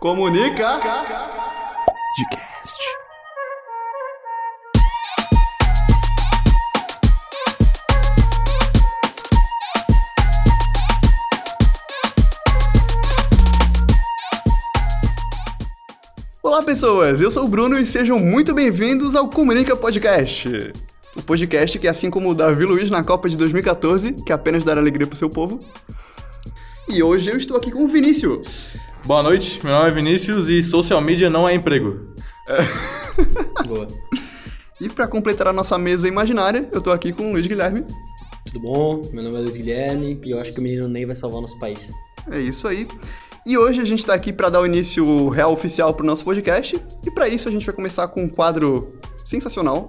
Comunica. Podcast. Olá, pessoas! Eu sou o Bruno e sejam muito bem-vindos ao Comunica Podcast. O podcast que, assim como o Davi Luiz na Copa de 2014, que apenas dará alegria pro seu povo. E hoje eu estou aqui com o Vinícius. Boa noite, meu nome é Vinícius e social media não é emprego. Boa. E para completar a nossa mesa imaginária, eu tô aqui com o Luiz Guilherme. Tudo bom? Meu nome é Luiz Guilherme e eu acho que o menino Ney vai salvar o nosso país. É isso aí. E hoje a gente tá aqui para dar o início real oficial pro nosso podcast. E para isso a gente vai começar com um quadro sensacional.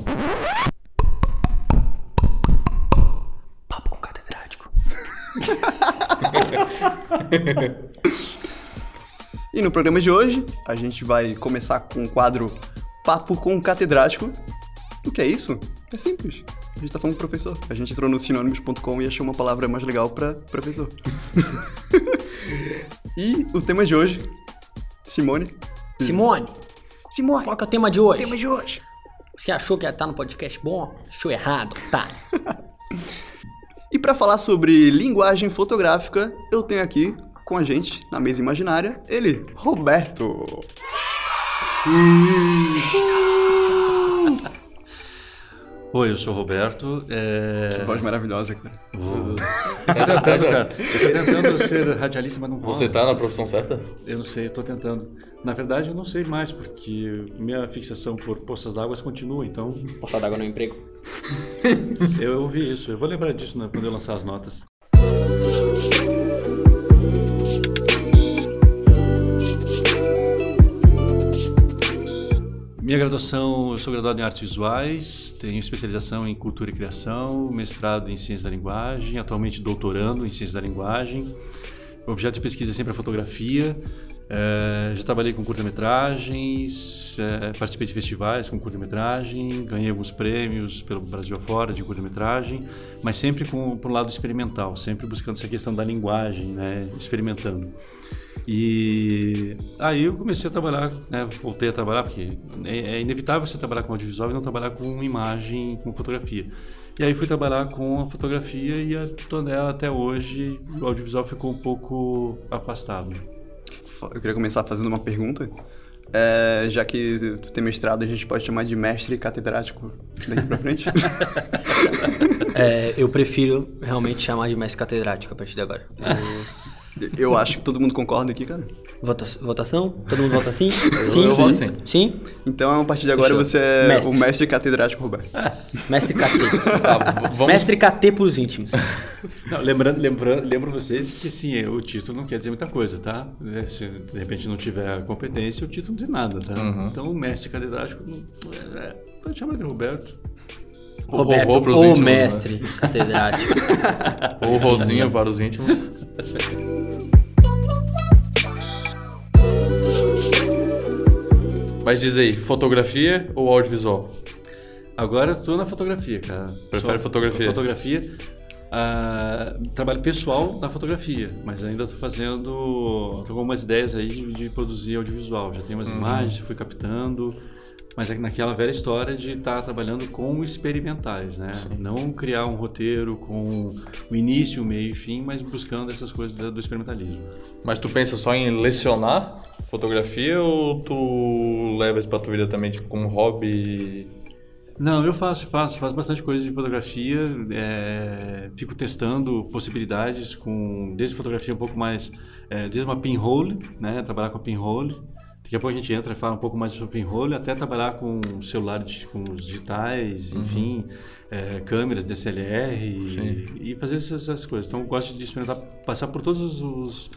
Papo com catedrático. E no programa de hoje, a gente vai começar com o quadro Papo com o Catedrático. O que é isso? É simples. A gente tá falando com o professor. A gente entrou no sinônimos.com e achou uma palavra mais legal pra professor. e o tema de hoje, Simone. Simone, Simone, qual que é o tema de hoje? tema de hoje. Você achou que ia estar no podcast bom? Achou errado, tá? E pra falar sobre linguagem fotográfica, eu tenho aqui com a gente, na mesa imaginária, ele, Roberto. Oi, eu sou o Roberto. É... Que voz maravilhosa, cara. Vou- Eu tô tentando, cara. Eu tô tentando ser radialista, mas não rola. Você tá na profissão certa? Eu não sei, eu tô tentando. Na verdade, eu não sei mais, porque minha fixação por poças d'água continua, então Porta d'água no emprego. eu ouvi isso. Eu vou lembrar disso né, quando eu lançar as notas. Minha graduação, eu sou graduado em artes visuais, tenho especialização em cultura e criação, mestrado em ciência da linguagem, atualmente doutorando em ciência da linguagem. O objeto de pesquisa é sempre a fotografia. Eh, já trabalhei com curta-metragens, eh, participei de festivais com curta-metragem, ganhei alguns prêmios pelo Brasil afora de curta-metragem, mas sempre com por um lado experimental, sempre buscando essa questão da linguagem, né, experimentando. E aí eu comecei a trabalhar, né, voltei a trabalhar, porque é, é inevitável você trabalhar com audiovisual e não trabalhar com imagem, com fotografia. E aí fui trabalhar com a fotografia e estou nela até hoje. O audiovisual ficou um pouco afastado. Eu queria começar fazendo uma pergunta. É, já que tu tem mestrado, a gente pode chamar de mestre catedrático daqui pra frente? É, eu prefiro realmente chamar de mestre catedrático a partir de agora. Eu acho que todo mundo concorda aqui, cara. Vota- votação? Todo mundo vota sim? Sim? eu voto sim. Sim? Então, a partir de agora, Fechou. você é Mestre. o mestre catedrático Roberto. Mestre KT. Tá, v- vamos... Mestre KT pros íntimos. Não, lembrando, lembrando, lembro vocês que sim, o título não quer dizer muita coisa, tá? É, Se de repente não tiver competência, o título não diz nada, tá? Então o mestre catedrático não- é, pode chamar de Roberto. O Roberto, pros o íntimos, né? mestre catedrático. Ou Rosinho para os íntimos. Mas diz aí, fotografia ou audiovisual? Agora eu tô na fotografia, cara. Prefere fotografia? Fotografia. ah, trabalho pessoal na fotografia, mas ainda estou fazendo. Tô com algumas ideias aí de, de produzir audiovisual. Já tenho umas Uhum. imagens, fui captando. Mas é naquela velha história de estar trabalhando com experimentais, né? Não criar um roteiro com o início, o meio e fim, mas buscando essas coisas do experimentalismo. Mas tu pensa só em lecionar fotografia ou tu leva isso pra tua vida também, tipo, como hobby? Não, eu faço, faço, faço bastante coisa de fotografia, é, fico testando possibilidades com, desde fotografia um pouco mais, é, desde uma pinhole, né, trabalhar com a pinhole, daqui a pouco a gente entra e fala um pouco mais sobre pinhole, até trabalhar com celulares, com os digitais, enfim, é, câmeras DSLR e, e fazer essas, essas coisas. Então eu gosto de experimentar, passar por todos os,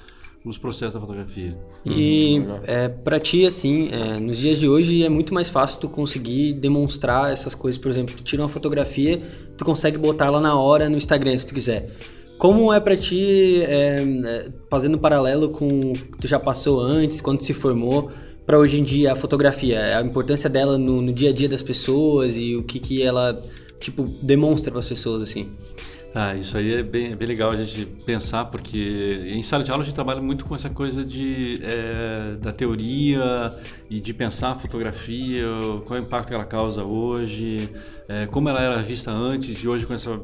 os processos da fotografia. E é, para ti, assim, é, nos dias de hoje é muito mais fácil tu conseguir demonstrar essas coisas. Por exemplo, tu tira uma fotografia, tu consegue botar ela na hora no Instagram, se tu quiser. Como é pra ti, é, é, fazendo um paralelo com o que tu já passou antes, quando se formou, pra hoje em dia a fotografia, a importância dela no, no dia a dia das pessoas e o que que ela, tipo, demonstra pras pessoas, assim? Tá, isso aí é bem, é bem legal a gente pensar, porque em sala de aula a gente trabalha muito com essa coisa de, é, da teoria e de pensar a fotografia, qual é o impacto que ela causa hoje, é, como ela era vista antes e hoje com essa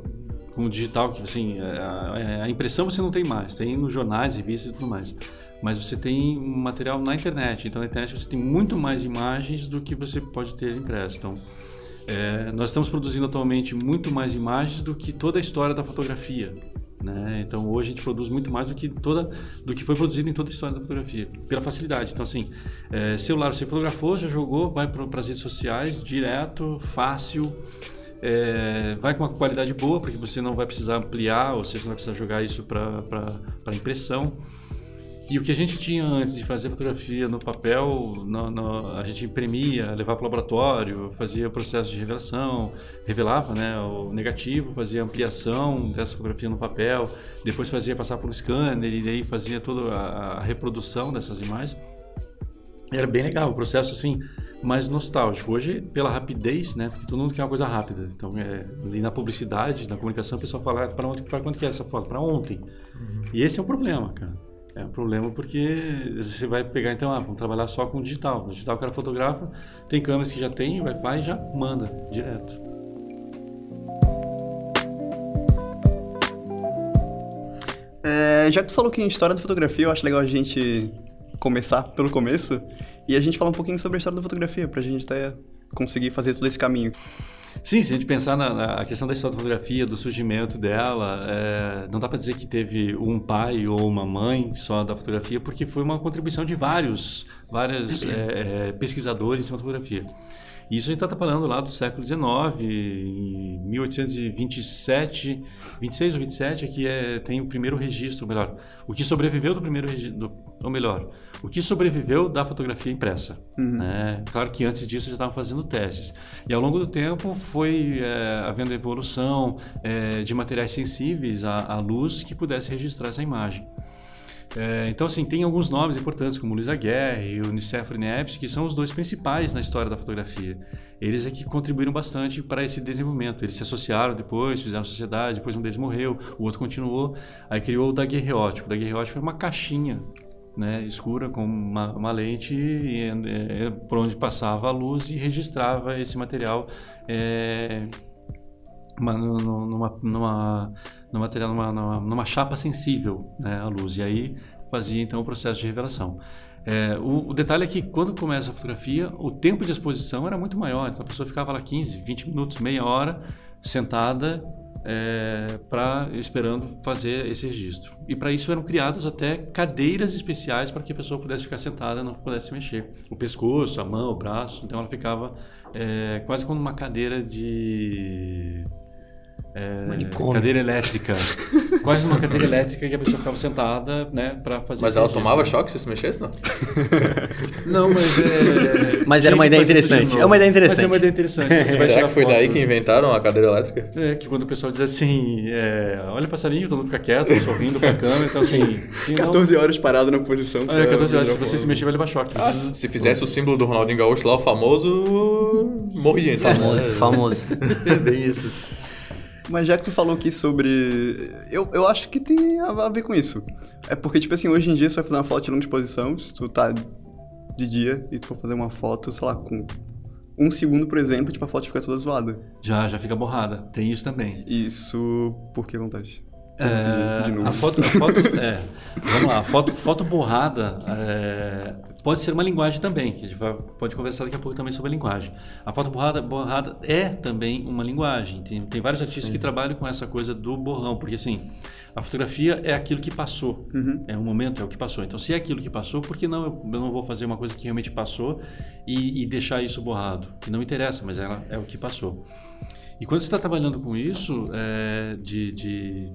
com o digital, que assim, a, a impressão você não tem mais, tem nos jornais, revistas e tudo mais mas você tem material na internet. Então na internet você tem muito mais imagens do que você pode ter impresso. Então é, nós estamos produzindo atualmente muito mais imagens do que toda a história da fotografia. Né? Então hoje a gente produz muito mais do que toda do que foi produzido em toda a história da fotografia pela facilidade. Então assim, é, celular você fotografou, já jogou, vai para as redes sociais direto, fácil. É, vai com uma qualidade boa porque você não vai precisar ampliar ou seja, não vai precisar jogar isso para impressão. E o que a gente tinha antes de fazer fotografia no papel, no, no, a gente imprimia, levava para o laboratório, fazia o processo de revelação, revelava né, o negativo, fazia ampliação dessa fotografia no papel, depois fazia passar por um scanner e daí fazia toda a, a reprodução dessas imagens. Era bem legal, o processo assim, mais nostálgico. Hoje, pela rapidez, né? Porque todo mundo quer uma coisa rápida. Então, é, ali na publicidade, na comunicação, o pessoal fala, ah, para quando que é essa foto? Para ontem. Uhum. E esse é o problema, cara. É um problema porque você vai pegar, então, ah, vamos trabalhar só com digital. No digital o cara fotografa, tem câmeras que já tem, vai, vai e já manda direto. É, já que tu falou que em história da fotografia, eu acho legal a gente começar pelo começo e a gente falar um pouquinho sobre a história da fotografia, pra gente até conseguir fazer todo esse caminho. Sim, se a gente pensar na, na questão da história da fotografia, do surgimento dela, é, não dá para dizer que teve um pai ou uma mãe só da fotografia, porque foi uma contribuição de vários, vários é, é, pesquisadores em fotografia. Isso a gente está falando lá do século XIX, em 1827, 26 ou 27, é que é, tem o primeiro registro, melhor, o que sobreviveu do primeiro registro, ou melhor, o que sobreviveu da fotografia impressa. Uhum. Né? Claro que antes disso já estavam fazendo testes. E ao longo do tempo foi é, havendo evolução é, de materiais sensíveis à, à luz que pudesse registrar essa imagem. É, então, assim, tem alguns nomes importantes, como Luiz Aguirre e o Nicéforo Neves, que são os dois principais na história da fotografia. Eles é que contribuíram bastante para esse desenvolvimento. Eles se associaram depois, fizeram sociedade, depois um deles morreu, o outro continuou, aí criou o daguerreótipo. O daguerreótipo é uma caixinha né, escura com uma, uma lente e, é, por onde passava a luz e registrava esse material é, uma, numa, numa, no material numa, numa, numa chapa sensível né, à luz. E aí fazia então o processo de revelação. É, o, o, detalhe é que quando começa a fotografia, o tempo de exposição era muito maior. Então a pessoa ficava lá 15, 20 minutos, meia hora sentada é, esperando fazer esse registro. E para isso eram criadas até cadeiras especiais para que a pessoa pudesse ficar sentada, não pudesse mexer o pescoço, a mão, o braço. Então ela ficava é, quase como uma cadeira de é, cadeira elétrica. Quase uma cadeira elétrica que a pessoa ficava sentada, né, para fazer. Mas ela tomava choque se se mexesse, não? não, mas é. Mas era uma ideia interessante. É uma ideia interessante. Mas é uma ideia interessante. Será que foi foto, daí que inventaram a cadeira elétrica? É, que quando o pessoal diz assim, é, olha passarinho, todo mundo fica quieto, sorrindo pra câmera, então assim. 14 não... horas parado na posição. É, 14 horas. Se você se mexer, vai levar choque. Ah, se fizesse o símbolo do Ronaldinho Gaúcho lá, o famoso. morria. Então. Famoso, famoso. é bem isso. Mas já que tu falou aqui sobre. Eu, eu acho que tem a ver com isso. É porque, tipo assim, hoje em dia você vai fazer uma foto de longa exposição, se tu tá de dia e tu for fazer uma foto, sei lá, com um segundo, por exemplo, tipo, a foto fica toda zoada. Já, já fica borrada. Tem isso também. Isso por que acontece? É, de, de a foto, a foto é, vamos lá, a foto, foto borrada é, pode ser uma linguagem também, que a gente vai, pode conversar daqui a pouco também sobre a linguagem. A foto borrada, borrada é também uma linguagem. Tem, tem vários artistas Sim. que trabalham com essa coisa do borrão, porque assim, a fotografia é aquilo que passou, uhum. é o momento, é o que passou. Então, se é aquilo que passou, por que não eu, eu não vou fazer uma coisa que realmente passou e, e deixar isso borrado? Que não interessa, mas ela é o que passou. E quando você está trabalhando com isso, é, de, de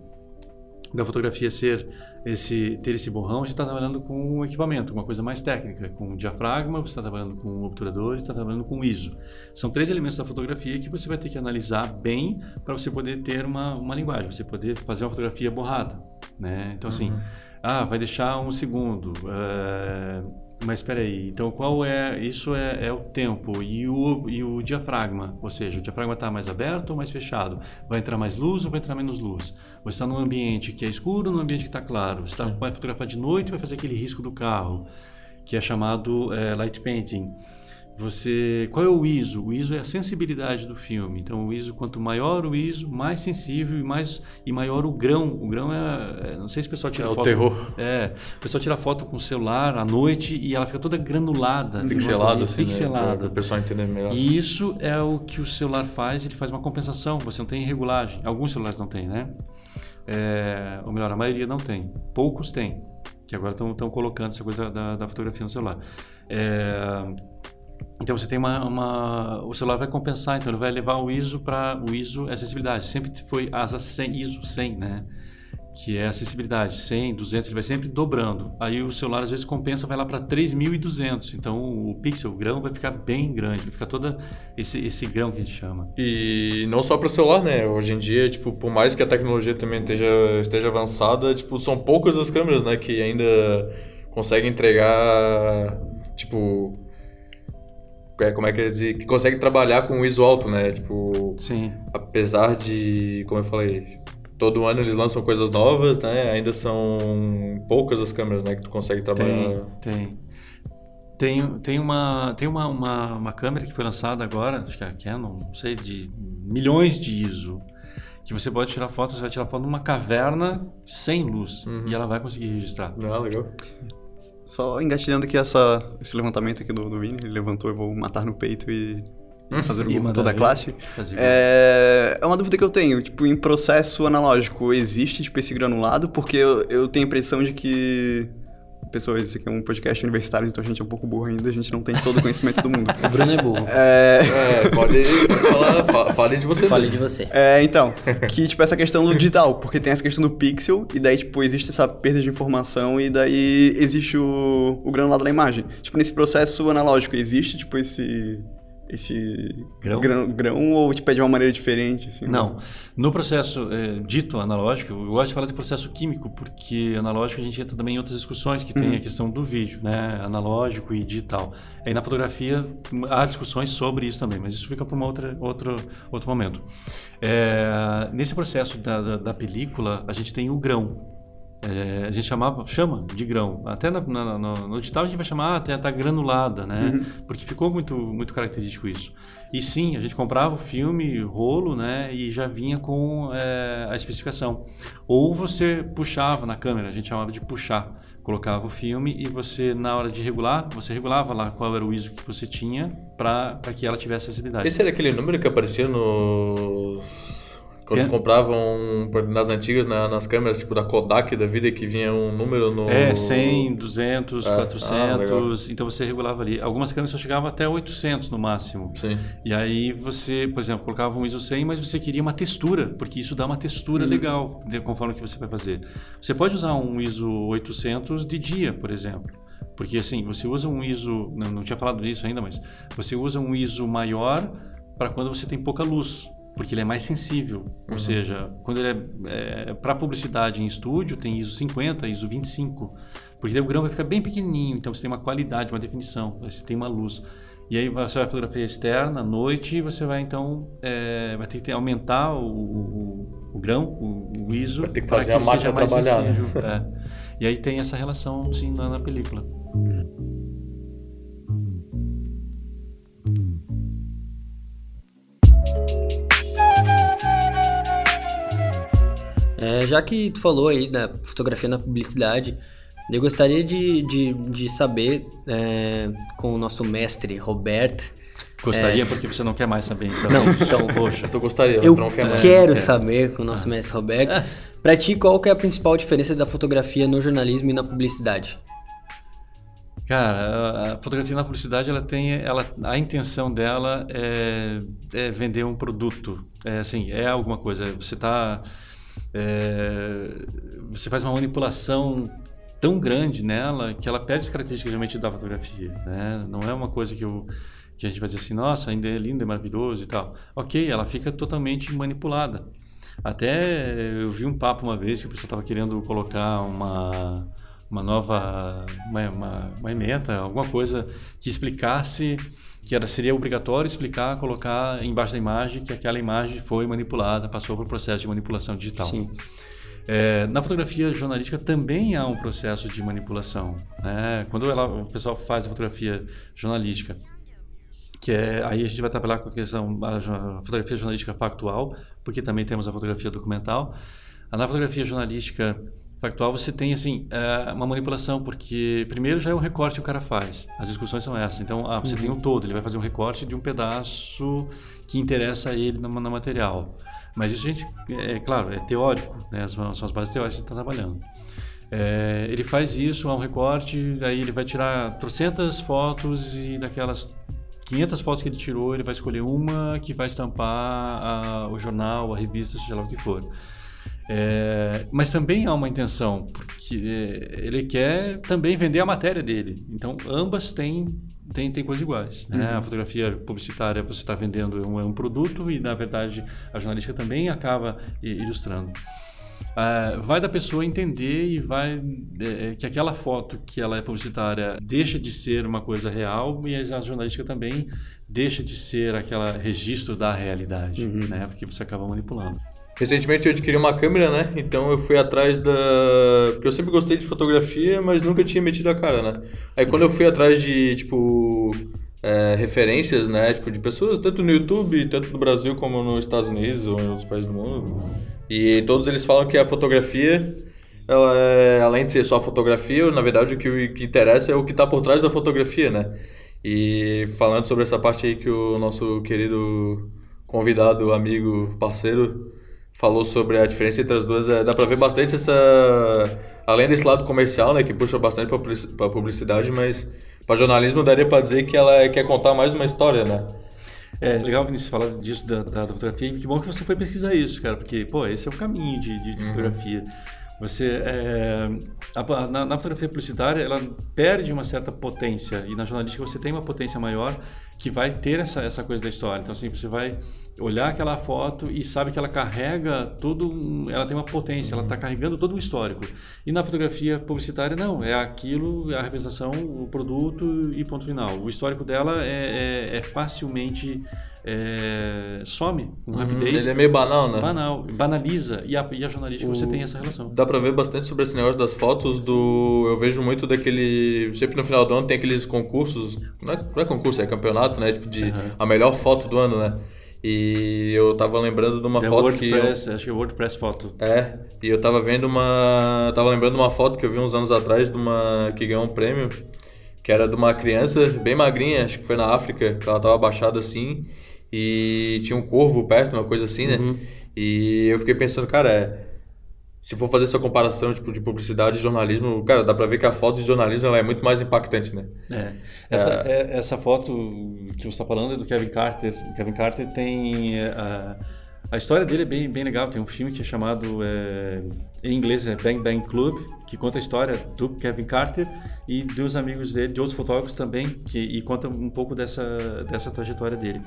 da fotografia ser esse ter esse borrão, gente está trabalhando com um equipamento, uma coisa mais técnica, com diafragma, você está trabalhando com obturador, está trabalhando com ISO. São três elementos da fotografia que você vai ter que analisar bem para você poder ter uma, uma linguagem, você poder fazer uma fotografia borrada, né? Então assim, uhum. ah, vai deixar um segundo. Uh, Mas espera aí, então qual é, isso é, é, o tempo e o, e o diafragma, ou seja, o diafragma está mais aberto ou mais fechado? Vai entrar mais luz ou vai entrar menos luz? Você está num ambiente que é escuro ou num ambiente que está claro? Você tá, vai fotografar de noite vai fazer aquele risco do carro, que é chamado é, light painting. Você, qual é o ISO? O ISO é a sensibilidade do filme. Então, o ISO, quanto maior o ISO, mais sensível e mais e maior o grão. O grão é, é não sei se o pessoal tira é foto. o terror. É, o pessoal tira foto com o celular à noite e ela fica toda granulada, pixelada, assim, pixelada. Né? Para o pessoal entender melhor. E isso é o que o celular faz. Ele faz uma compensação. Você não tem regulagem. Alguns celulares não têm, né? É, ou melhor, a maioria não tem. Poucos têm. Que agora estão colocando essa coisa da, da fotografia no celular. É, então você tem uma, uma, o celular vai compensar, então ele vai levar o ISO para o ISO é acessibilidade. Sempre foi asa 100, ISO 100, né? Que é acessibilidade, 100, 200, ele vai sempre dobrando. Aí o celular às vezes compensa, vai lá para 3200. Então o pixel, o grão vai ficar bem grande, vai ficar todo esse esse grão que a gente chama. E não só para o celular, né? Hoje em dia, tipo, por mais que a tecnologia também esteja esteja avançada, tipo, são poucas as câmeras, né, que ainda conseguem entregar tipo é, como é que eles que consegue trabalhar com o ISO alto, né? Tipo, Sim. apesar de, como eu falei, todo ano eles lançam coisas novas, né? Ainda são poucas as câmeras, né, que tu consegue trabalhar. Tem, tem. Tem, tem, uma, tem uma, uma, uma câmera que foi lançada agora, acho que é a Canon, não sei, de milhões de ISO, que você pode tirar foto, você vai tirar foto numa caverna sem luz Uhum. e ela vai conseguir registrar. Ah, legal. Só engatilhando aqui essa, esse levantamento aqui do, do Vini, ele levantou, eu vou matar no peito e fazer E o mandar toda a classe. Fazer É, é uma dúvida que eu tenho, tipo, em processo analógico existe, tipo, esse granulado? Porque eu, eu tenho a impressão de que... Pessoas, esse aqui é um podcast universitário, então a gente é um pouco burro ainda, a gente não tem todo o conhecimento do mundo. O Bruno é burro. É... É, pode, pode falar, fa- fale de você Fale mesmo. de você. É, então, que, tipo, essa questão do digital, porque tem essa questão do pixel, e daí, tipo, existe essa perda de informação, e daí existe o, o granulado da imagem. Tipo, nesse processo analógico, existe, tipo, esse... Esse Grão? grão, grão ou, tipo, é de uma maneira diferente, assim? Não. No processo é, dito analógico, eu gosto de falar de processo químico, porque analógico a gente entra também em outras discussões que tem a questão do vídeo, né? Analógico e digital. Aí na fotografia há discussões sobre isso também, mas isso fica para um outro, outro, outro momento. É, nesse processo da, da, da película, a gente tem o grão. É, a gente chamava, chama de grão. Até na- na- no, no digital a gente vai chamar, ah, tá, tá granulada, né? Porque ficou muito, muito característico isso. E sim, a gente comprava o filme, rolo, né? E já vinha com é, a especificação. Ou você puxava na câmera, a gente chamava de puxar. Colocava o filme e você, na hora de regular, você regulava lá qual era o ISO que você tinha para que ela tivesse acessibilidade. Esse era aquele número que aparecia nos... Quando É. compravam nas antigas, na- nas câmeras, tipo da Kodak da vida, que vinha um número no... É, 100, 200, Ah, ah, 400, então você regulava ali. Algumas câmeras só chegavam até 800 no máximo. Sim. E aí você, por exemplo, colocava um ISO 100, mas você queria uma textura, porque isso dá uma textura legal, de- conforme o que você vai fazer. Você pode usar um ISO 800 de dia, por exemplo. Porque assim, você usa um ISO, não, não tinha falado disso ainda, mas você usa um ISO maior para quando você tem pouca luz, porque ele é mais sensível. Ou seja, quando ele é, para publicidade em estúdio, tem ISO 50, ISO 25, porque o grão vai ficar bem pequenininho, então você tem uma qualidade, uma definição, você tem uma luz. E aí você vai fotografia externa, à noite, e você vai então é, vai ter que aumentar o, o, o grão, o, o ISO, Vai ter que fazer a ele seja máquina trabalhar, né? sensível. É. E aí tem essa relação sim na, na película. É, já que tu falou aí da fotografia na publicidade, eu gostaria de, de, de saber é, com o nosso mestre Roberto. Gostaria porque você não quer mais saber. Então, Não, então, poxa. Tu gostaria, Eu não quer mais. quero É. saber com o nosso mestre Roberto. Pra ti, qual que é a principal diferença da fotografia no jornalismo e na publicidade? Cara, a- fotografia na publicidade, ela tem, ela, a intenção dela é, é vender um produto. É assim, é alguma coisa. Você tá, é, você faz uma manipulação tão grande nela que ela perde as características realmente da fotografia, né? Não é uma coisa que eu que a gente vai dizer assim, nossa, ainda é lindo, é maravilhoso e tal. Ok, ela fica totalmente manipulada. Até eu vi um papo uma vez que o pessoal estava querendo colocar uma uma nova uma, uma, uma emenda, alguma coisa que explicasse que era, seria obrigatório explicar, colocar embaixo da imagem que aquela imagem foi manipulada, passou por processo de manipulação digital. Sim. É, na fotografia jornalística também há um processo de manipulação. Né? Quando ela, o pessoal faz a fotografia jornalística, que é aí a gente vai trabalhar com a questão da fotografia jornalística factual, porque também temos a fotografia documental. Na fotografia jornalística factual você tem assim é, uma manipulação porque primeiro já é um recorte que o cara faz. As discussões são essas. Então ah, você uhum. tem um todo ele vai fazer um recorte de um pedaço que interessa a ele no, no material. Mas isso a gente é, é claro é teórico né? As, são as bases teóricas que a gente está trabalhando. É, ele faz isso há um recorte aí ele vai tirar trocentas fotos e daquelas 500 fotos que ele tirou ele vai escolher uma que vai estampar a, o jornal a revista seja lá o que for é, mas também há uma intenção, porque é, ele quer também vender a matéria dele. Então, ambas têm, têm, têm coisas iguais. Né? Uhum. A fotografia publicitária você está vendendo um, um produto e, na verdade, a jornalística também acaba ilustrando. Uh, vai da pessoa entender e vai é, que aquela foto que ela é publicitária deixa de ser uma coisa real e a jornalística também deixa de ser aquele registro da realidade, uhum. né? Porque você acaba manipulando. Recentemente eu adquiri uma câmera, né? Então eu fui atrás da. Porque eu sempre gostei de fotografia, mas nunca tinha metido a cara, né? Aí quando eu fui atrás de, tipo. É, referências, né? Tipo, de pessoas, tanto no YouTube, tanto no Brasil como nos Estados Unidos ou em outros países do mundo. E todos eles falam que a fotografia, ela é, além de ser só fotografia, na verdade o que, que interessa é o que está por trás da fotografia, né? E falando sobre essa parte aí que o nosso querido convidado, amigo, parceiro falou sobre a diferença entre as duas, é, dá pra ver bastante essa. Além desse lado comercial, né, que puxa bastante pra publicidade, mas para jornalismo daria para dizer que ela quer contar mais uma história, né? É legal, Vinícius, falar disso da, da, da fotografia. Que bom que você foi pesquisar isso, cara, porque, pô, esse é o caminho de, de, de uhum. fotografia. Você, é, a, na, na, fotografia publicitária, ela perde uma certa potência e na jornalística você tem uma potência maior que vai ter essa, essa coisa da história. Então, assim, você vai olhar aquela foto e sabe que ela carrega todo, ela tem uma potência, ela está carregando todo um histórico. E na fotografia publicitária, não, é aquilo, é a representação, o produto e ponto final. O histórico dela é, é, é facilmente é, some com uhum, rapidez. Ele é meio banal, né? Banal, banaliza. E a, e a jornalística o... você tem essa relação. Dá pra ver bastante sobre esse negócio das fotos do. Eu vejo muito daquele. Sempre no final do ano tem aqueles concursos. Não é, não é concurso, é campeonato, né? Tipo de uhum. a melhor foto do ano, né? E eu tava lembrando de uma é foto WordPress, que. Eu... Acho que é WordPress foto. É, e eu tava vendo uma. Eu tava lembrando de uma foto que eu vi uns anos atrás de uma. que ganhou um prêmio. Que era de uma criança bem magrinha, acho que foi na África, que ela tava abaixada assim e tinha um corvo perto, uma coisa assim, né? Uhum. E eu fiquei pensando, cara, é, se for fazer essa comparação tipo, de publicidade e jornalismo, cara, dá pra ver que a foto de jornalismo ela é muito mais impactante, né? É. Essa, é... é essa foto que você está falando é do Kevin Carter. O Kevin Carter tem. Uh, a história dele é bem, bem legal. Tem um filme que é chamado, é, em inglês, é Bang Bang Club, que conta a história do Kevin Carter e dos amigos dele, de outros fotógrafos também, que, e conta um pouco dessa, dessa trajetória dele.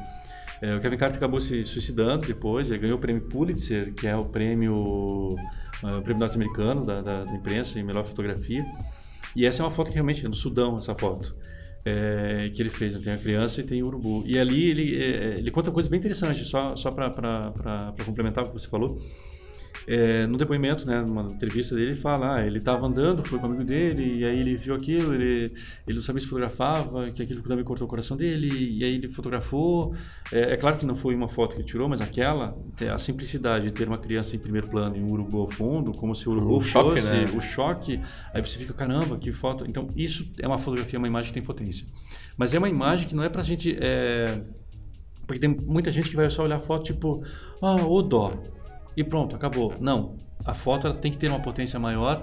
É, o Kevin Carter acabou se suicidando depois, ele ganhou o prêmio Pulitzer, que é o prêmio, uh, prêmio norte-americano da, da, da, imprensa em melhor fotografia. E essa é uma foto que realmente é no Sudão, essa foto. É, que ele fez, tem a criança e tem o urubu. E ali ele, é, ele conta coisa bem interessante, só, só para complementar o que você falou. É, no depoimento, né, numa entrevista dele, ele fala, ah, ele estava andando, foi com um amigo dele, e aí ele viu aquilo, ele, ele não sabia se fotografava, que aquilo também cortou o coração dele, e aí ele fotografou. É, é, claro que não foi uma foto que ele tirou, mas aquela, a simplicidade de ter uma criança em primeiro plano e um urubu ao fundo, como se o urubu o fosse choque, né? o choque, aí você fica, caramba, que foto. Então, isso é uma fotografia, uma imagem que tem potência. Mas é uma imagem que não é pra gente... É... Porque tem muita gente que vai só olhar a foto tipo, ah, o dó e pronto, acabou. Não. A foto tem que ter uma potência maior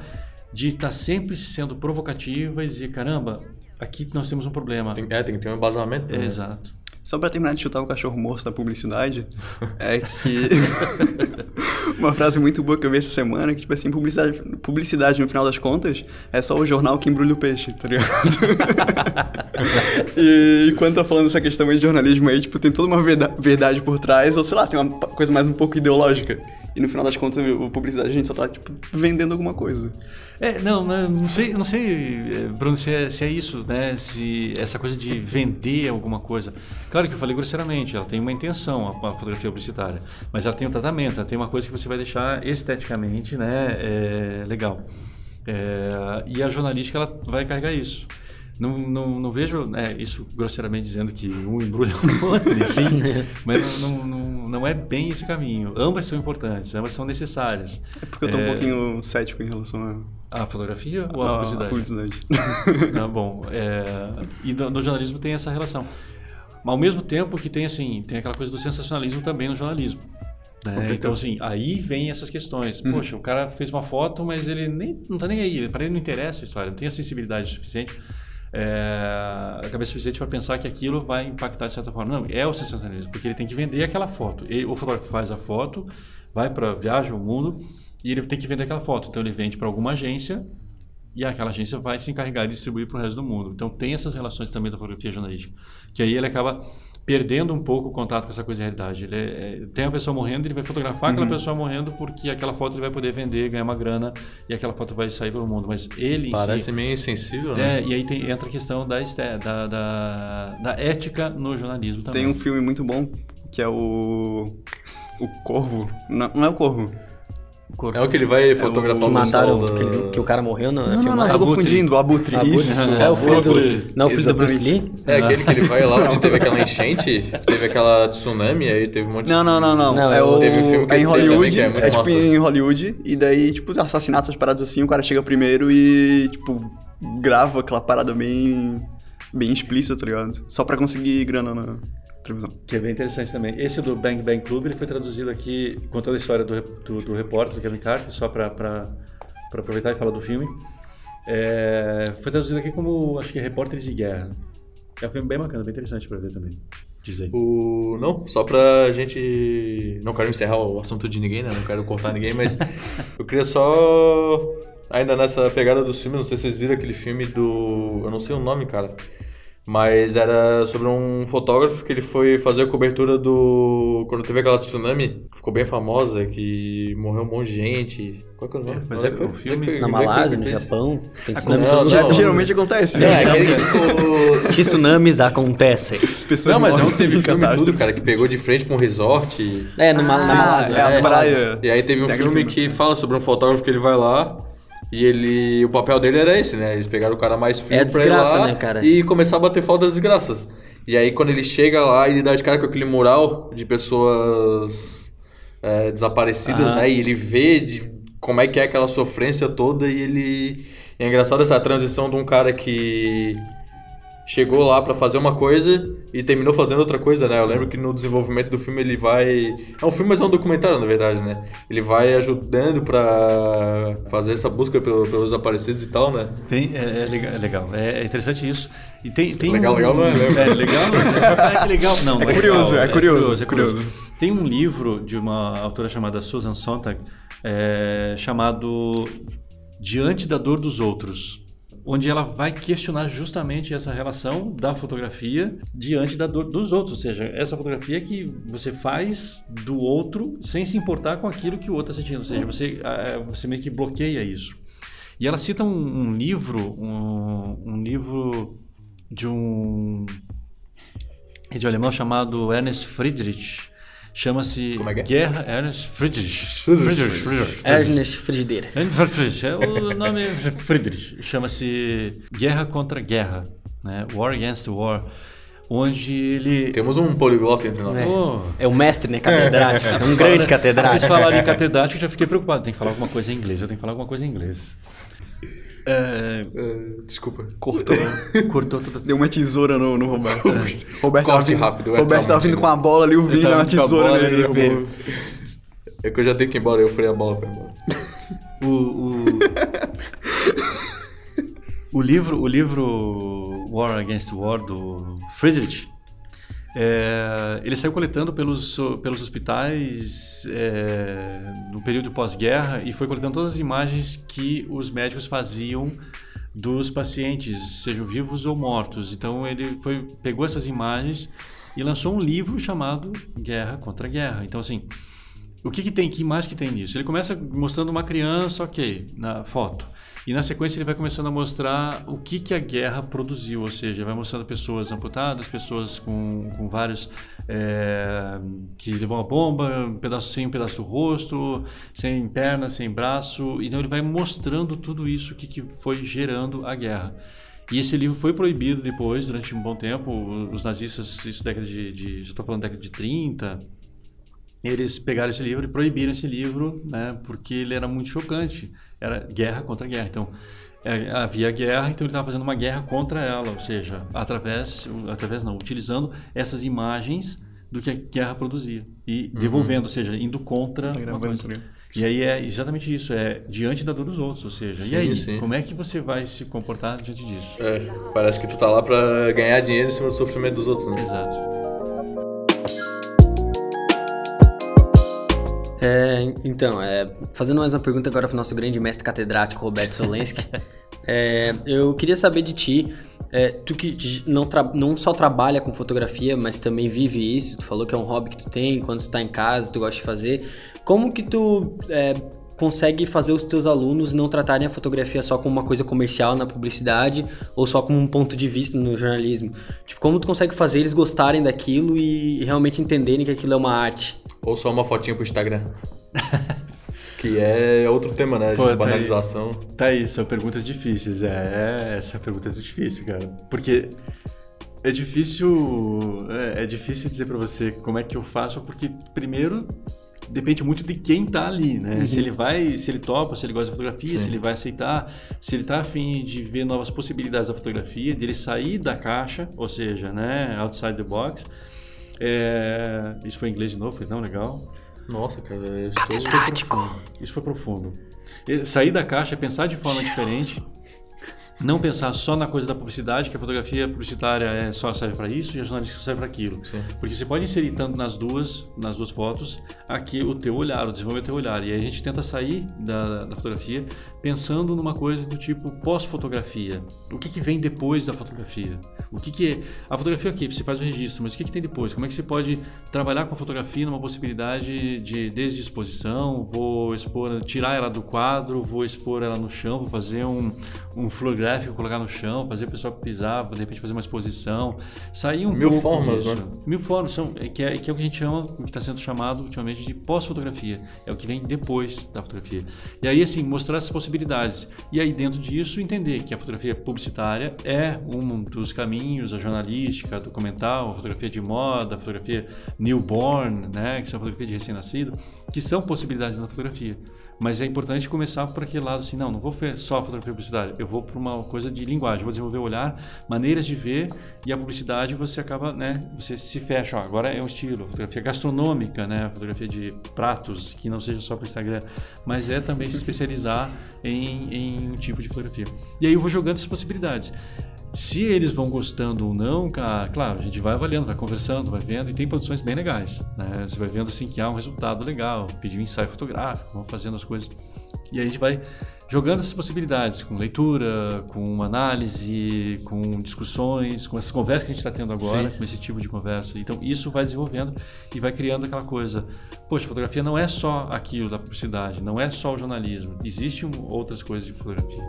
de estar tá sempre sendo provocativa e dizer, caramba, aqui nós temos um problema. Tem, é, tem que ter um embasamento. É, exato. Só para terminar de chutar o cachorro morto da publicidade, é que uma frase muito boa que eu vi essa semana, que tipo assim, publicidade, publicidade no final das contas é só o jornal que embrulha o peixe, tá ligado? e quando tá falando essa questão aí de jornalismo aí, tipo, tem toda uma verdade por trás, ou sei lá, tem uma coisa mais um pouco ideológica. E no final das contas, a publicidade a gente só tá, tipo, vendendo alguma coisa. É, não, não, não sei, não sei, eh, Bruno, se é, se é isso, né? Se essa coisa de vender alguma coisa. Claro que eu falei grosseiramente, ela tem uma intenção, a, a fotografia publicitária, mas ela tem um tratamento, ela tem uma coisa que você vai deixar esteticamente, né? É, legal. É, e a jornalística ela vai carregar isso. Não, não, não vejo é, isso grosseiramente dizendo que um embrulha o outro, enfim, mas não, não, não é bem esse caminho. Ambas são importantes, ambas são necessárias. É porque eu tô um pouquinho cético em relação a... A fotografia ou a publicidade? A publicidade. ah, bom, é, e no, no jornalismo tem essa relação. Mas ao mesmo tempo que tem assim, tem aquela coisa do sensacionalismo também no jornalismo. Né? Então, assim, aí vem essas questões. Uhum. Poxa, o cara fez uma foto, mas ele nem, não tá nem aí. Para ele não interessa a história, não tem a sensibilidade suficiente é, a cabeça suficiente para pensar que aquilo vai impactar de certa forma. Não, é o sensacionalismo, porque ele tem que vender aquela foto. Ele, o fotógrafo faz a foto, vai para viaja o mundo e ele tem que vender aquela foto. Então ele vende para alguma agência e aquela agência vai se encarregar de distribuir para o resto do mundo. Então tem essas relações também da fotografia jornalística, que aí ele acaba perdendo um pouco o contato com essa coisa de realidade. Ele é, é, tem a pessoa morrendo, ele vai fotografar uhum. aquela pessoa morrendo porque aquela foto ele vai poder vender, ganhar uma grana e aquela foto vai sair pelo mundo. Mas ele Parece si, meio insensível, né? É, e aí tem, entra a questão da, da, da, da ética no jornalismo também. Tem um filme muito bom que é o... O Corvo. Não, não é o Corvo. Corpo. É o que ele vai fotografar é o que mataram, que, eles, que, o cara morreu na Não, não, não, tô confundindo, o Abutre. Abutre. Isso. É o filho do... Não, o filho do Bruce Lee? É aquele que ele vai lá onde teve aquela enchente, teve aquela tsunami, aí teve um monte de... Não, não, não, não. não é o... Teve um filme que é em Hollywood, também, é, é tipo em Hollywood, e daí, tipo, assassinatos, paradas assim, o cara chega primeiro e, tipo, grava aquela parada bem... Bem explícita, tá ligado? Só pra conseguir grana na televisão. Que é bem interessante também. Esse do Bang Bang Club ele foi traduzido aqui, contando a história do, do, do repórter, do Kevin Carter, só para aproveitar e falar do filme. É, foi traduzido aqui como, acho que, Repórteres de Guerra. É um filme bem bacana, bem interessante para ver também. Diz aí. O... Não, só pra gente. Não quero encerrar o assunto de ninguém, né? Não quero cortar ninguém, mas eu queria só. Ainda nessa pegada do filme, não sei se vocês viram aquele filme do. Eu não sei o nome, cara. Mas era sobre um fotógrafo que ele foi fazer a cobertura do. Quando teve aquela tsunami, que ficou bem famosa, que morreu um monte de gente. Qual que é o nome? É, fazer o filme na Malásia, no Japão. Tem tsunami não, todo não, Geralmente acontece, né? É, aquele, tipo... Tsunamis acontecem. Pessoas não, mas é um teve filme tudo, cara, que pegou de frente com um resort. É, numa, ah, na Malásia. É, a praia. E aí teve um filme que fala sobre um fotógrafo que ele vai lá e ele. O papel dele era esse, né? Eles pegaram o cara mais frio é pra ir lá né, cara? e começar a bater foto das desgraças. E aí quando ele chega lá, ele dá de cara com aquele mural de pessoas é, desaparecidas, ah. né? E ele vê de como é que é aquela sofrência toda e ele. E é engraçado essa transição de um cara que chegou lá para fazer uma coisa e terminou fazendo outra coisa, né? Eu lembro que no desenvolvimento do filme ele vai. É um filme, mas é um documentário, na verdade, né? Ele vai ajudando para fazer essa busca pelos aparecidos e tal, né? Tem, é, é legal, é, é, interessante isso. E tem, tem legal, um, legal não é? Né? É legal, é, é legal. Não, é, curioso, é, curioso, é, curioso, curioso. Tem um livro de uma autora chamada Susan Sontag é, chamado Diante da Dor dos Outros onde ela vai questionar justamente essa relação da fotografia diante da dor dos outros, ou seja, essa fotografia que você faz do outro sem se importar com aquilo que o outro está sentindo, ou seja, você, você meio que bloqueia isso. E ela cita um, um livro, um, um, livro de um de um alemão chamado Ernest Friedrich, Chama-se é? é? Guerra Ernest Friedrich. Friedrich. Friedrich. Ernest Frigideira. Friedrich. É o nome Friedrich. Chama-se Guerra contra Guerra. Né? War Against War. Onde ele. Temos um poliglota entre nós. É, é o mestre, né? Catedrático. É, um grande catedrático. Vocês falaram em catedrático, eu já fiquei preocupado. Tem que falar alguma coisa em inglês. Eu tenho que falar alguma coisa em inglês. Uh, desculpa. Cortou. Cortou tudo. Deu uma tesoura no, no Roberto. Roberto Corte vindo, rápido. É Roberto tava vindo com a bola ali, o Vini deu uma tesoura nele. É que eu já tenho que ir embora, eu furei a bola pra ir embora. o, o... o livro, o livro War Against War do Friedrich é, ele saiu coletando pelos, pelos hospitais é, no período pós-guerra e foi coletando todas as imagens que os médicos faziam dos pacientes, sejam vivos ou mortos. Então ele foi, pegou essas imagens e lançou um livro chamado Guerra contra Guerra. Então assim, o que, que tem, que imagem que tem nisso? Ele começa mostrando uma criança, ok, na foto. E na sequência ele vai começando a mostrar o que, que a guerra produziu, ou seja, vai mostrando pessoas amputadas, pessoas com, com vários. É, que levam a bomba, um pedaço sem um pedaço do rosto, sem perna, sem braço. Então ele vai mostrando tudo isso que, que foi gerando a guerra. E esse livro foi proibido depois, durante um bom tempo. Os nazistas, isso década de. de já estou falando década de 30, eles pegaram esse livro e proibiram esse livro, né, porque ele era muito chocante. Era guerra contra guerra. Então, é, havia guerra, então ele estava fazendo uma guerra contra ela, ou seja, através, através não, utilizando essas imagens do que a guerra produzia e uhum. devolvendo, ou seja, indo contra uma coisa. E aí é exatamente isso, é diante da dor dos outros, ou seja, sim, e aí, sim. como é que você vai se comportar diante disso? É, parece que tu tá lá para ganhar dinheiro em cima do sofrimento dos outros, né? Exato. É, então, é, fazendo mais uma pergunta agora para o nosso grande mestre catedrático Roberto Solensky. é, eu queria saber de ti, é, tu que não, não só trabalha com fotografia, mas também vive isso, tu falou que é um hobby que tu tem, quando tu está em casa, tu gosta de fazer. Como que tu é, consegue fazer os teus alunos não tratarem a fotografia só como uma coisa comercial na publicidade ou só como um ponto de vista no jornalismo? Tipo, como tu consegue fazer eles gostarem daquilo e realmente entenderem que aquilo é uma arte? Ou só uma fotinha pro Instagram. que é outro tema, né? Pô, de banalização. Tá aí, tá aí, são perguntas difíceis. É, essa pergunta é difícil, cara. Porque é difícil, é, é difícil dizer para você como é que eu faço, porque primeiro depende muito de quem tá ali, né? Uhum. Se ele vai, se ele topa, se ele gosta de fotografia, Sim. se ele vai aceitar, se ele tá afim de ver novas possibilidades da fotografia, de ele sair da caixa, ou seja, né, outside the box. É... Isso foi em inglês de novo, foi tão legal. Nossa, cara, isso foi profundo. Isso foi profundo. Sair da caixa, pensar de forma diferente não pensar só na coisa da publicidade, que a fotografia publicitária é só serve para isso e a jornalística serve para aquilo. Sim. Porque você pode inserir tanto nas duas, nas duas fotos, aqui o teu olhar, o desenvolver o teu olhar. E aí a gente tenta sair da, da fotografia pensando numa coisa do tipo pós-fotografia. O que, que vem depois da fotografia? O que, que é? A fotografia aqui, você faz o registro, mas o que, que tem depois? Como é que você pode trabalhar com a fotografia numa possibilidade de desde exposição? Vou expor, tirar ela do quadro, vou expor ela no chão, vou fazer um, um floor gráfico, colocar no chão, fazer o pessoal pisar, de repente fazer uma exposição. Sair um Mil formas, disso. né? Mil formas, são, que, é, que é o que a gente chama, o que está sendo chamado ultimamente de pós-fotografia. É o que vem depois da fotografia. E aí, assim, mostrar essas possibilidades possibilidades. E aí, dentro disso, entender que a fotografia publicitária é um dos caminhos, a jornalística, a documental, a fotografia de moda, a fotografia newborn, né, que são a fotografia de recém-nascido, que são possibilidades na fotografia. Mas é importante começar por aquele lado assim, não, não vou só fotografia publicidade, eu vou para uma coisa de linguagem, vou desenvolver olhar, maneiras de ver e a publicidade você acaba, né, você se fecha, ó, agora é um estilo, fotografia gastronômica, né, fotografia de pratos, que não seja só para o Instagram, mas é também se especializar em, em um tipo de fotografia. E aí eu vou jogando essas possibilidades. Se eles vão gostando ou não, cara, claro, a gente vai avaliando, vai conversando, vai vendo, e tem produções bem legais. Né? Você vai vendo assim que há um resultado legal, pedir um ensaio fotográfico, vão fazendo as coisas. E aí a gente vai jogando essas possibilidades, com leitura, com análise, com discussões, com essas conversas que a gente está tendo agora, Sim. com esse tipo de conversa. Então isso vai desenvolvendo e vai criando aquela coisa. Poxa, fotografia não é só aquilo da publicidade, não é só o jornalismo. Existem outras coisas de fotografia.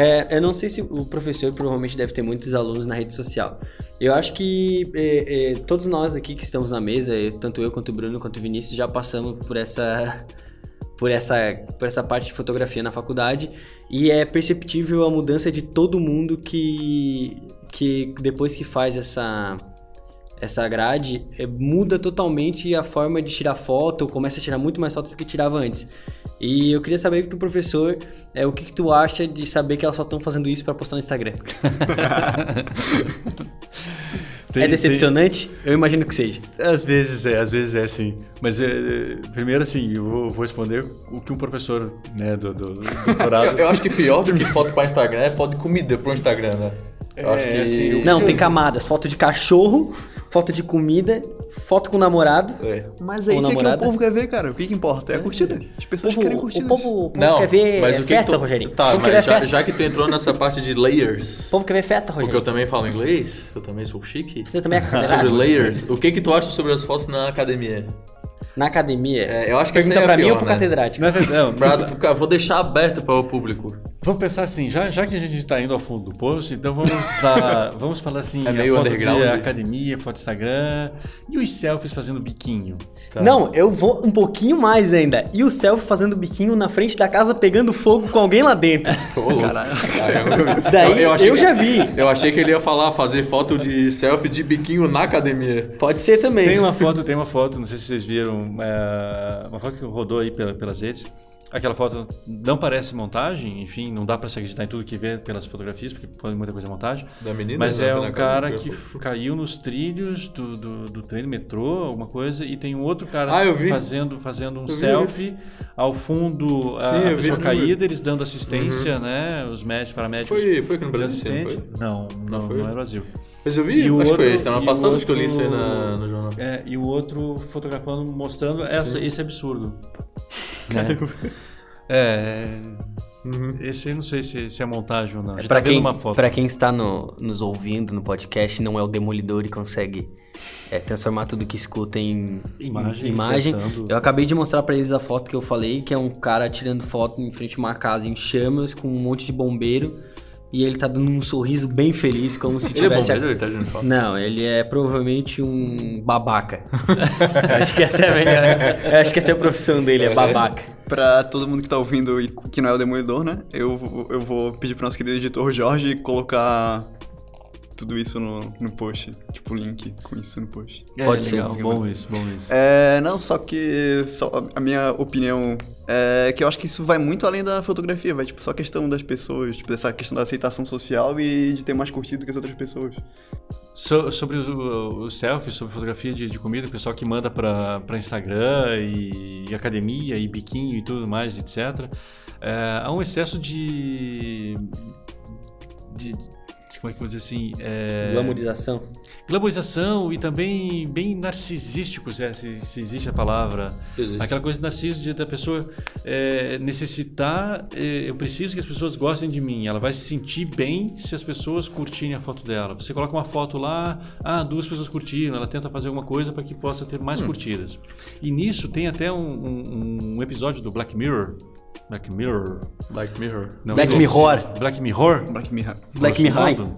É, eu não sei se o professor provavelmente deve ter muitos alunos na rede social. Eu acho que é, é, todos nós aqui que estamos na mesa, tanto eu quanto o Bruno quanto o Vinícius, já passamos por essa por essa, por essa parte de fotografia na faculdade e é perceptível a mudança de todo mundo que, que depois que faz essa, essa grade, é, muda totalmente a forma de tirar foto, começa a tirar muito mais fotos que tirava antes. E eu queria saber do professor é, o que, que, tu acha de saber que elas só estão fazendo isso para postar no Instagram. tem, é decepcionante? Tem... Eu imagino que seja. Às vezes é, às vezes é sim. Mas é, primeiro assim, eu vou, vou, responder o que um professor né, do, do, do doutorado. eu, eu acho que pior do que foto para Instagram é foto de comida para o Instagram, né? É, assim, não, tem camadas. Foto de cachorro, foto de comida, foto com o namorado. É. Mas é isso que o povo quer ver, cara. O que, que importa? É a curtida. As pessoas Povo- querem o curtida. povo, o povo Não, quer ver mas o que festa, que tu... Rogerinho. Tá, o mas já, já que tu entrou nessa parte de layers, O povo quer ver festa, porque eu Rogerinho. também falo inglês, eu também sou chique. Você também é Sobre layers, o que que tu acha sobre as fotos na academia? Na academia. É, eu acho que Pergunta é pra a mim pior, ou pro né? catedrático? Não, não, Pra, vou deixar aberto para o público. Vamos pensar assim, já, já que a gente está indo ao fundo do post, então vamos dar, vamos falar assim, É meio a foto underground. de academia, foto de Instagram e os selfies fazendo biquinho. Tá. Não, eu vou um pouquinho mais ainda. E o selfie fazendo biquinho na frente da casa pegando fogo com alguém lá dentro. Eu vi. Daí eu, achei que- já vi. Eu achei que ele ia falar fazer foto de selfie de biquinho na academia. Pode ser também. Tem uma foto, tem uma foto, não sei se vocês viram, é, uma foto que rodou aí pela- pelas redes. Aquela foto não parece montagem, enfim, não dá pra se acreditar em tudo que vê pelas fotografias, porque pode muita coisa é montagem. Da menina, Mas né, é um cara que caiu nos trilhos do, do, do trem do metrô, alguma coisa, e tem um outro cara Ah, fazendo, fazendo um vi, selfie. Ao fundo, a, Sim, a vi, pessoa vi. caída, eles dando assistência, né? Os médicos, paramédicos. Foi, foi aqui no Brasil, sim, não foi? Não, não, foi? não é Brasil. Mas eu vi, E o acho que outro- foi semana passada acho que eu li isso aí outro- na, no jornal. É, e o outro fotografando, mostrando essa, esse absurdo. né? É. Uhum. Esse aí não sei se, se é montagem ou não. A gente Pra tá quem, uma foto. pra quem está no- nos ouvindo no podcast, não é o demolidor e consegue é, transformar tudo que escuta em Imagem, em imagem. Eu acabei de mostrar pra eles a foto que eu falei, que é um cara tirando foto em frente a uma casa em chamas com um monte de bombeiro e ele tá dando um sorriso bem feliz, como se Ele é tivesse. bombeiro, ele tá de uniforme. Não, ele é provavelmente um babaca. acho que essa é a melhor. Acho que essa é a profissão dele, é babaca. Pra todo mundo que tá ouvindo e que não é o Demolidor, né? Eu, vou- eu vou pedir pro nosso querido editor Jorge colocar tudo isso no, no post. Tipo, o link com isso no post. É, Pode ser, legal, bom isso, bom isso. É, não, só que só a minha opinião é que eu acho que isso vai muito além da fotografia, vai tipo só questão das pessoas, tipo essa questão da aceitação social e de ter mais curtido que as outras pessoas. So- sobre o, o selfie, sobre fotografia de, de comida, o pessoal que manda pra, pra Instagram e, e academia e biquinho e tudo mais, etc. É, há um excesso de. de. Como é que eu vou dizer assim? É, Glamorização. glamorização e também bem narcisístico, se, é- se- se existe a palavra. Existe. Aquela coisa de narciso de, da pessoa é, necessitar, é, eu preciso que as pessoas gostem de mim. Ela vai se sentir bem se as pessoas curtirem a foto dela. Você coloca uma foto lá, ah, duas pessoas curtiram, ela tenta fazer alguma coisa para que possa ter mais curtidas. E nisso tem até um, um- um episódio do Black Mirror. Black Mirror. Black Mirror. Não Black Mirror. Black Mirror. Black Mirror. Black Mirror.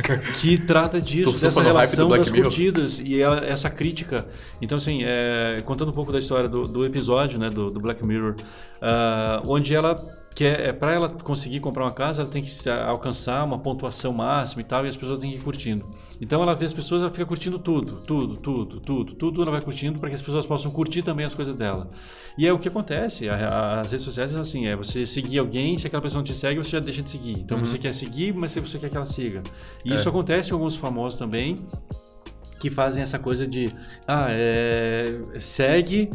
que trata disso, dessa relação das Mirror. curtidas e ela- essa crítica. Então, assim, é, contando um pouco da história do, do episódio, né, do, do Black Mirror, ah, onde ela quer, é, para ela conseguir comprar uma casa, ela tem que alcançar uma pontuação máxima e tal, e as pessoas têm que ir curtindo. Então, ela vê as pessoas, ela fica curtindo tudo, tudo, tudo, tudo, tudo ela vai curtindo para que as pessoas possam curtir também as coisas dela. E é o que acontece, a- a- as redes sociais é assim, é você seguir alguém, se aquela pessoa não te segue, você já deixa de seguir. Então, você quer seguir, mas você quer que ela siga. E isso acontece com alguns famosos também, que fazem essa coisa de ah, é, segue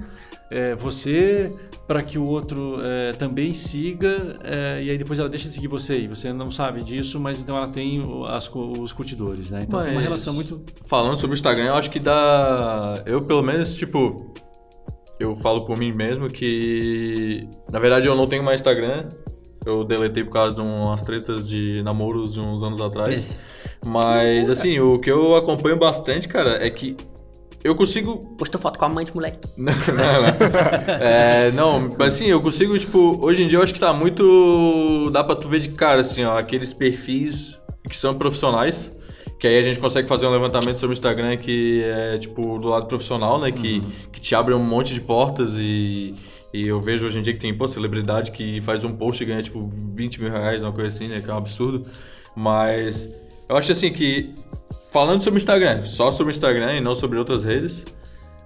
é, você para que o outro é, também siga é, e aí depois ela deixa de seguir você e você não sabe disso, mas então ela tem as os curtidores, né? Então tem uma Mas- relação muito Falando sobre o Instagram, eu acho que dá. Eu, pelo menos, tipo. Eu falo por mim mesmo que. Na verdade, eu não tenho mais Instagram. Eu deletei por causa de umas tretas de namoros de uns anos atrás. Mas, assim, o que eu acompanho bastante, cara, é que eu consigo Postou foto com a mãe de moleque. não, não. É, não, mas assim, eu consigo, tipo, hoje em dia eu acho que tá muito. Dá pra tu ver de cara, assim, ó, aqueles perfis que são profissionais. Que aí a gente consegue fazer um levantamento sobre o Instagram que é, tipo, do lado profissional, né? Que, que te abre um monte de portas e, e eu vejo hoje em dia que tem, pô, celebridade que faz um post e ganha, tipo, 20 mil reais, uma coisa assim, né? Que é um absurdo. Mas eu acho assim que, falando sobre o Instagram, só sobre o Instagram e não sobre outras redes,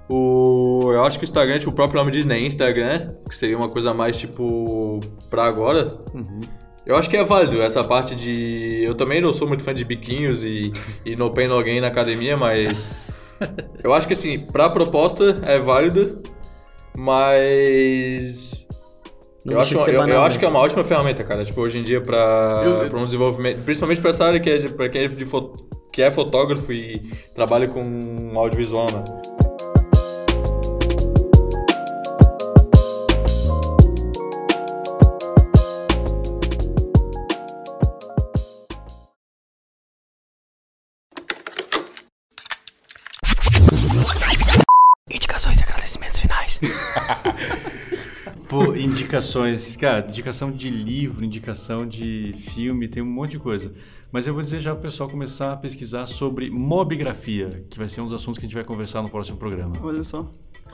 o, eu acho que o Instagram, tipo, o próprio nome diz, né? Instagram, que seria uma coisa mais, tipo, pra agora. Eu acho que é válido essa parte de. Eu também não sou muito fã de biquinhos e, e no pain no gain na academia, mas. Eu acho que assim, pra proposta é válido, mas. Não Eu acho, ser eu, eu banal, acho né? que é uma ótima ferramenta, cara. Tipo, hoje em dia, pra, Eu- pra um desenvolvimento. Principalmente pra essa área que é, pra quem é, de fo- que é fotógrafo e trabalha com audiovisual, né? Indicações. Cara, indicação de livro, indicação de filme, tem um monte de coisa. Mas eu vou dizer já pro pessoal começar a pesquisar sobre mobigrafia, que vai ser um dos assuntos que a gente vai conversar no próximo programa. Olha só,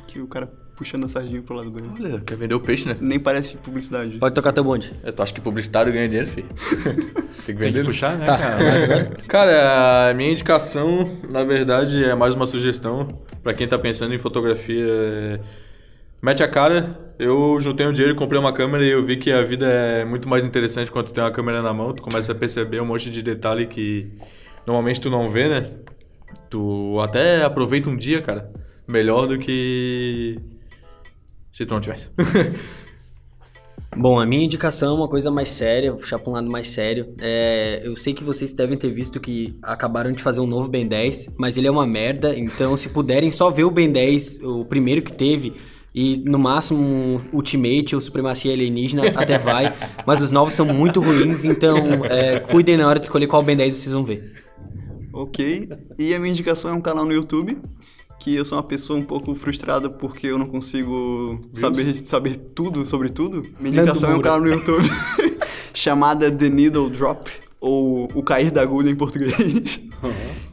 que o cara puxando a sardinha pro lado dele. Olha, quer vender o peixe, né? Nem parece publicidade. Pode tocar teu bonde. É, tu acha que publicitário ganha dinheiro, filho? Tem que Tem vender. que né? puxar, né, Tá, cara? Cara, a minha indicação, na verdade, é mais uma sugestão pra quem tá pensando em fotografia. Mete a cara. Eu juntei um dinheiro comprei uma câmera e eu vi que a vida é muito mais interessante quando tu tem uma câmera na mão. Tu começa a perceber um monte de detalhe que normalmente tu não vê, né? Tu até aproveita um dia, cara. Melhor do que se tu não tivesse. Bom, a minha indicação é uma coisa mais séria, vou puxar pra um lado mais sério. É, eu sei que vocês devem ter visto que acabaram de fazer um novo Ben 10, mas ele é uma merda, então se puderem só ver o Ben 10, o primeiro que teve, e no máximo um Ultimate ou Supremacia Alienígena até vai, mas os novos são muito ruins, então é, cuidem na hora de escolher qual Ben 10 vocês vão ver. Ok. E a minha indicação é um canal no YouTube. Que eu sou uma pessoa um pouco frustrada porque eu não consigo saber, saber tudo sobre tudo. Minha indicação é um canal no YouTube chamada The Needle Drop, ou O Cair da Agulha em português.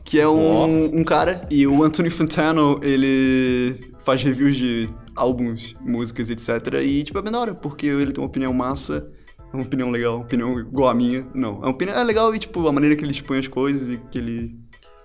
que é um, um cara, e o Anthony Fantano, ele faz reviews de álbuns, músicas, etc. E, tipo, é bem da hora, porque ele tem uma opinião massa, uma opinião legal, uma opinião igual a minha. Não, a opinião é legal e, tipo, a maneira que ele expõe as coisas e que ele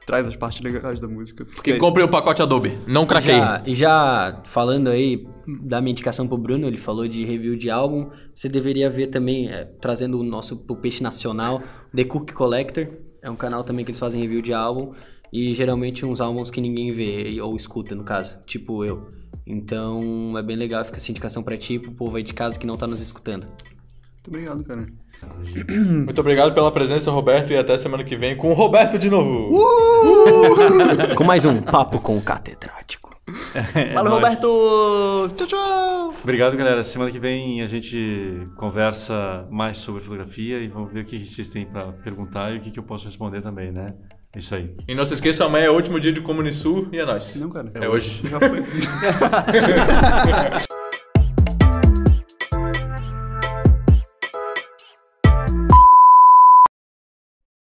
traz as partes legais da música. Porque Quem comprei o pacote Adobe, não craquei. Já, e já falando aí da minha indicação pro Bruno, ele falou de review de álbum. Você deveria ver também, é, trazendo o nosso pro peixe nacional, The Cook Collector. É um canal também que eles fazem review de álbum. E geralmente uns álbuns que ninguém vê, ou escuta, no caso. Tipo eu. Então é bem legal, fica essa indicação pra ti, pro povo aí de casa que não tá nos escutando. Muito obrigado, cara. Muito obrigado pela presença, Roberto, e até semana que vem com o Roberto de novo. Com mais um Papo com o Catedrático. Valeu, nóis. Roberto! Tchau, tchau! Obrigado, galera. Semana que vem a gente conversa mais sobre fotografia e vamos ver o que vocês têm pra perguntar e o que que eu posso responder também, né? É isso aí. E não se esqueça, amanhã é o último dia de Comunisul e é nóis. Não, cara. É hoje. Já foi.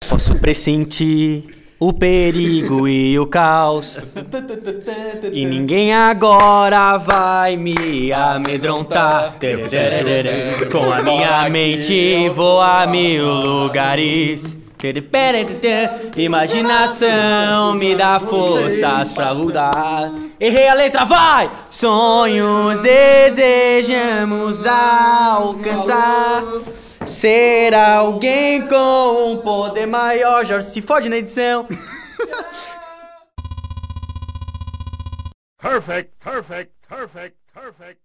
Posso pressentir o perigo e o caos. E ninguém agora vai me amedrontar. Com a minha mente vou a mil lugares. Imaginação me dá forças pra mudar. Errei a letra, vai! Sonhos desejamos alcançar. Ser alguém com um poder maior. Jorge se fode na edição. Perfect, perfect, perfect, perfect.